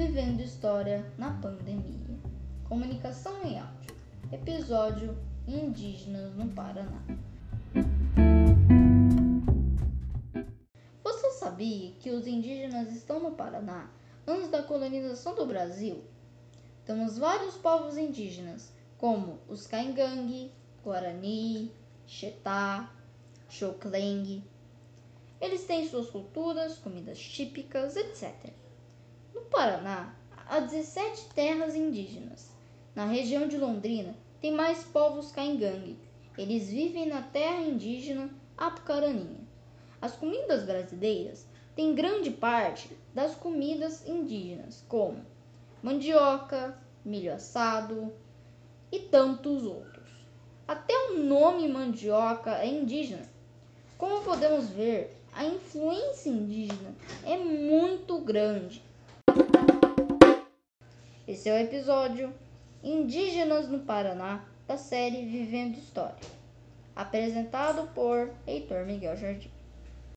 Vivendo História na Pandemia. Comunicação em áudio. Episódio Indígenas no Paraná. Você sabia que os indígenas estão no Paraná antes da colonização do Brasil? Temos vários povos indígenas, como os Caingangue, Guarani, Xetá, Xocleng. Eles têm suas culturas, comidas típicas, etc. Paraná, há 17 terras indígenas. Na região de Londrina, tem mais povos caingangue. Eles vivem na terra indígena Apucaraninha. As comidas brasileiras têm grande parte das comidas indígenas, como mandioca, milho assado e tantos outros. Até o nome mandioca é indígena. Como podemos ver, a influência indígena é muito grande. Esse é o episódio Indígenas no Paraná da série Vivendo História, apresentado por Heitor Miguel Jardim.